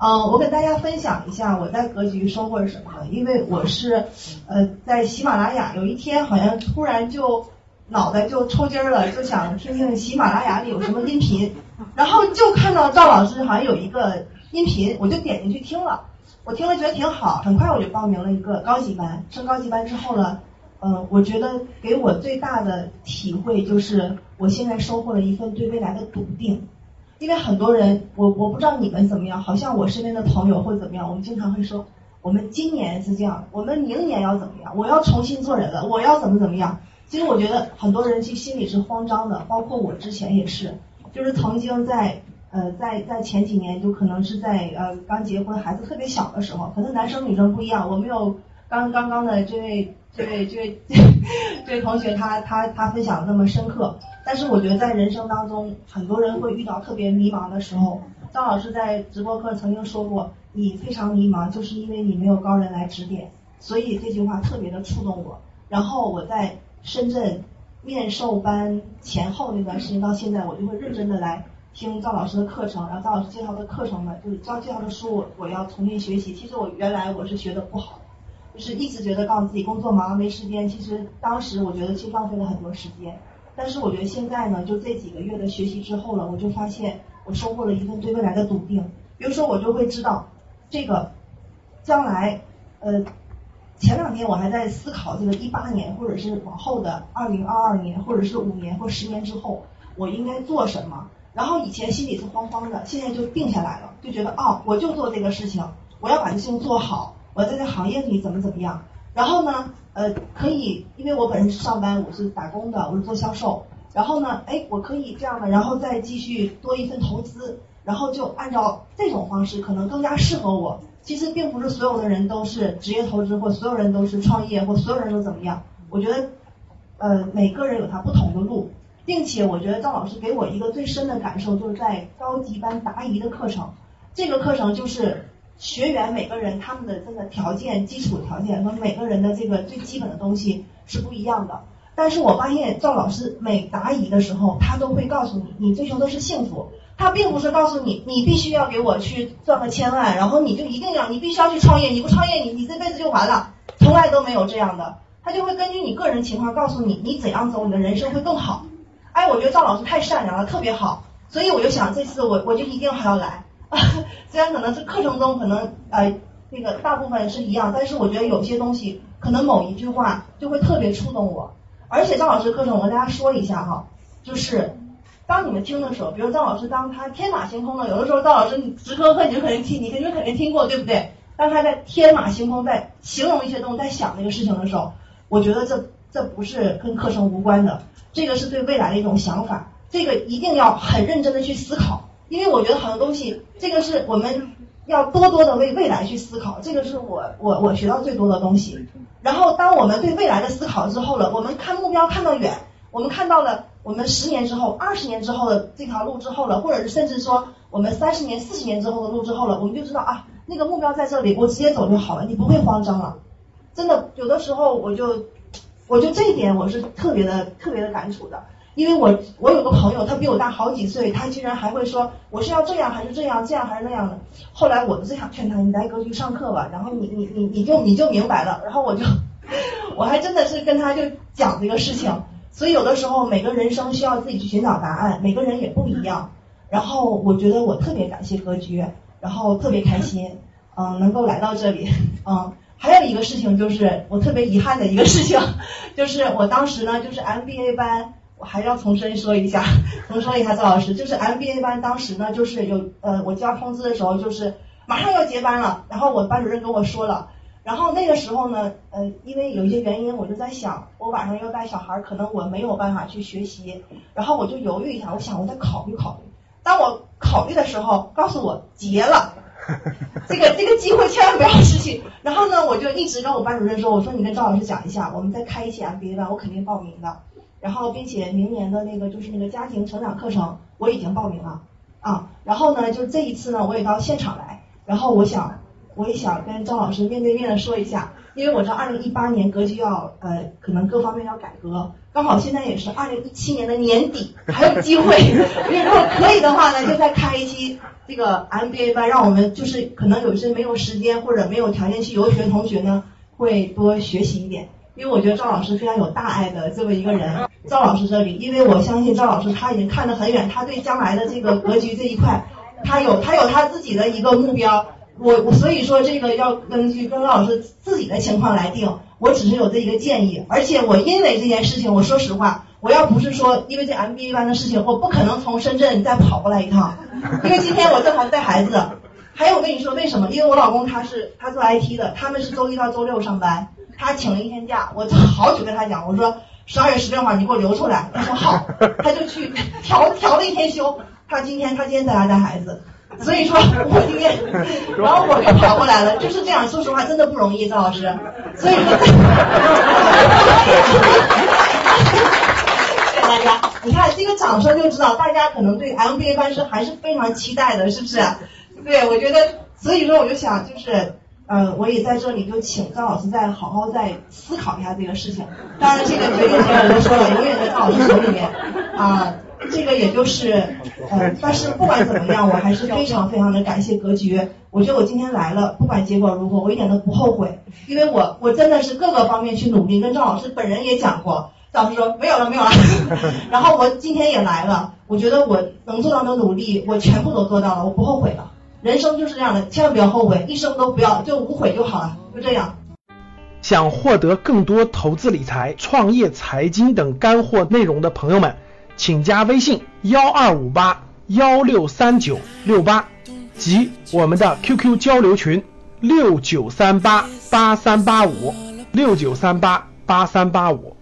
嗯，我给大家分享一下我在格局收获是什么。因为我是呃在喜马拉雅，有一天好像突然就脑袋就抽筋了，就想听听喜马拉雅里有什么音频，然后就看到赵老师好像有一个音频，我就点进去听了。我听了觉得挺好，很快我就报名了一个高级班。升高级班之后呢，嗯，我觉得给我最大的体会就是，我现在收获了一份对未来的笃定。因为很多人，我我不知道你们怎么样，好像我身边的朋友会怎么样，我们经常会说，我们今年是这样，我们明年要怎么样，我要重新做人了，我要怎么怎么样。其实我觉得很多人其实心里是慌张的，包括我之前也是，就是曾经在呃在在前几年，就可能是在呃刚结婚，孩子特别小的时候，可能男生女生不一样，我没有刚刚刚的这位这位这位 这位同学他他他分享的那么深刻。但是我觉得在人生当中，很多人会遇到特别迷茫的时候。张老师在直播课曾经说过，你非常迷茫，就是因为你没有高人来指点。所以这句话特别的触动我。然后我在深圳面授班前后那段时间到现在，我就会认真的来听赵老师的课程，然后赵老师介绍的课程呢，就是赵介绍的书，我我要重新学习。其实我原来我是学的不好，就是一直觉得告诉自己工作忙没时间。其实当时我觉得其实浪费了很多时间。但是我觉得现在呢，就这几个月的学习之后了，我就发现我收获了一份对未来的笃定。比如说，我就会知道这个将来，呃，前两天我还在思考这个一八年，或者是往后的二零二二年，或者是五年或十年之后，我应该做什么。然后以前心里是慌慌的，现在就定下来了，就觉得哦，我就做这个事情，我要把这事情做好，我在这行业里怎么怎么样。然后呢，呃，可以，因为我本身是上班，我是打工的，我是做销售。然后呢，哎，我可以这样的，然后再继续多一份投资，然后就按照这种方式，可能更加适合我。其实并不是所有的人都是职业投资，或所有人都是创业，或所有人都怎么样。我觉得，呃，每个人有他不同的路，并且我觉得赵老师给我一个最深的感受，就是在高级班答疑的课程，这个课程就是。学员每个人他们的这个条件、基础条件和每个人的这个最基本的东西是不一样的。但是我发现赵老师每答疑的时候，他都会告诉你，你追求的是幸福。他并不是告诉你，你必须要给我去赚个千万，然后你就一定要，你必须要去创业，你不创业，你你这辈子就完了。从来都没有这样的，他就会根据你个人情况告诉你，你怎样走，你的人生会更好。哎，我觉得赵老师太善良了，特别好，所以我就想这次我我就一定还要来。虽然可能是课程中可能呃那个大部分是一样，但是我觉得有些东西可能某一句话就会特别触动我。而且张老师课程我跟大家说一下哈，就是当你们听的时候，比如张老师当他天马行空的，有的时候张老师你直播课你就肯定听，你肯定肯定听过对不对？当他在天马行空在形容一些东西，在想那个事情的时候，我觉得这这不是跟课程无关的，这个是对未来的一种想法，这个一定要很认真的去思考。因为我觉得很多东西，这个是我们要多多的为未来去思考，这个是我我我学到最多的东西。然后，当我们对未来的思考之后了，我们看目标看到远，我们看到了我们十年之后、二十年之后的这条路之后了，或者是甚至说我们三十年、四十年之后的路之后了，我们就知道啊，那个目标在这里，我直接走就好了，你不会慌张了。真的，有的时候我就我就这一点我是特别的特别的感触的。因为我我有个朋友，他比我大好几岁，他居然还会说我是要这样还是这样，这样还是那样的。后来我就想劝他，你来格局上课吧，然后你你你你就你就明白了。然后我就 我还真的是跟他就讲这个事情。所以有的时候每个人生需要自己去寻找答案，每个人也不一样。然后我觉得我特别感谢格局，然后特别开心，嗯，能够来到这里，嗯。还有一个事情就是我特别遗憾的一个事情，就是我当时呢就是 MBA 班。我还要重申说一下，重申一下赵老师，就是 MBA 班当时呢，就是有呃，我交通知的时候，就是马上要结班了，然后我班主任跟我说了，然后那个时候呢，呃，因为有一些原因，我就在想，我晚上要带小孩，可能我没有办法去学习，然后我就犹豫一下，我想我再考虑考虑。当我考虑的时候，告诉我结了，这个这个机会千万不要失去。然后呢，我就一直跟我班主任说，我说你跟赵老师讲一下，我们再开一期 MBA 班，我肯定报名的。然后，并且明年的那个就是那个家庭成长课程，我已经报名了啊。然后呢，就这一次呢，我也到现场来。然后我想，我也想跟张老师面对面的说一下，因为我知道二零一八年格局要呃，可能各方面要改革，刚好现在也是二零一七年的年底，还有机会。因为如果可以的话呢，就再开一期这个 MBA 班，让我们就是可能有些没有时间或者没有条件去游学的同学呢，会多学习一点。因为我觉得赵老师非常有大爱的这么一个人，赵老师这里，因为我相信赵老师他已经看得很远，他对将来的这个格局这一块，他有他有他自己的一个目标。我我所以说这个要根据跟老师自己的情况来定，我只是有这一个建议。而且我因为这件事情，我说实话，我要不是说因为这 MBA 班的事情，我不可能从深圳再跑过来一趟。因为今天我正好带孩子，还有我跟你说为什么？因为我老公他是他做 IT 的，他们是周一到周六上班。他请了一天假，我好久跟他讲，我说十二月十六号你给我留出来，他说好，他就去调调了一天休。他今天他今天在家带孩子，所以说我今天，然后我就跑过来了，就是这样。说实话，真的不容易，赵老师。所以说，谢谢大家。你看这个掌声就知道，大家可能对 MBA 班是还是非常期待的，是不是？对，我觉得，所以说我就想就是。呃，我也在这里就请张老师再好好再思考一下这个事情。当然，这个决定权我都说了，永远在张老师手里面啊。这个也就是呃，但是不管怎么样，我还是非常非常的感谢格局。我觉得我今天来了，不管结果如何，我一点都不后悔，因为我我真的是各个方面去努力。跟张老师本人也讲过，张老师说没有了没有了。然后我今天也来了，我觉得我能做到的努力，我全部都做到了，我不后悔了。人生就是这样的，千万不要后悔，一生都不要就无悔就好了，就这样。想获得更多投资理财、创业、财经等干货内容的朋友们，请加微信幺二五八幺六三九六八及我们的 QQ 交流群六九三八八三八五六九三八八三八五。